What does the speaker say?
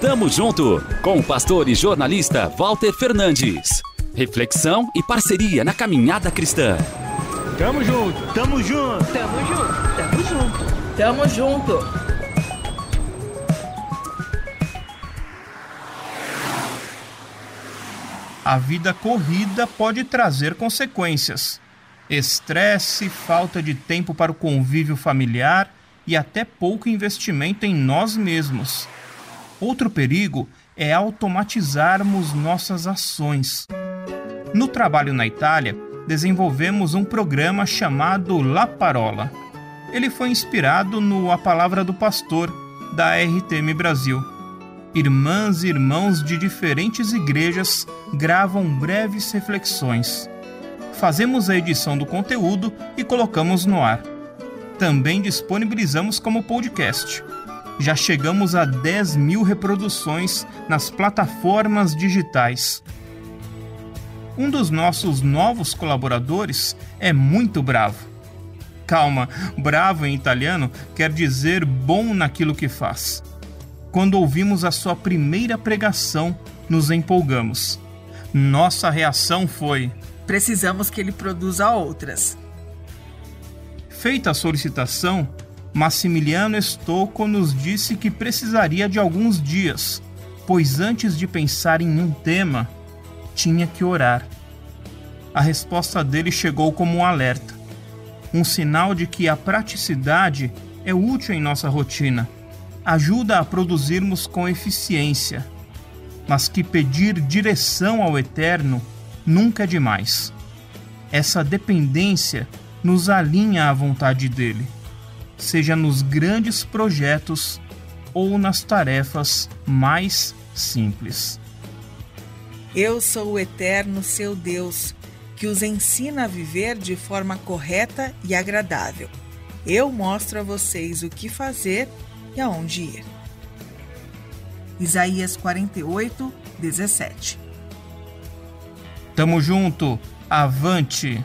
Tamo junto com o pastor e jornalista Walter Fernandes. Reflexão e parceria na caminhada cristã. Tamo junto, tamo junto, tamo junto, tamo junto, tamo junto. A vida corrida pode trazer consequências. Estresse, falta de tempo para o convívio familiar e até pouco investimento em nós mesmos. Outro perigo é automatizarmos nossas ações. No trabalho na Itália, desenvolvemos um programa chamado La Parola. Ele foi inspirado no A Palavra do Pastor, da RTM Brasil. Irmãs e irmãos de diferentes igrejas gravam breves reflexões. Fazemos a edição do conteúdo e colocamos no ar. Também disponibilizamos como podcast. Já chegamos a 10 mil reproduções nas plataformas digitais. Um dos nossos novos colaboradores é muito bravo. Calma, bravo em italiano quer dizer bom naquilo que faz. Quando ouvimos a sua primeira pregação, nos empolgamos. Nossa reação foi: Precisamos que ele produza outras. Feita a solicitação, Massimiliano Stocco nos disse que precisaria de alguns dias, pois antes de pensar em um tema, tinha que orar. A resposta dele chegou como um alerta, um sinal de que a praticidade é útil em nossa rotina, ajuda a produzirmos com eficiência, mas que pedir direção ao Eterno nunca é demais. Essa dependência nos alinha à vontade dele, seja nos grandes projetos ou nas tarefas mais simples. Eu sou o eterno seu Deus, que os ensina a viver de forma correta e agradável. Eu mostro a vocês o que fazer e aonde ir. Isaías 48, 17 Tamo junto, avante!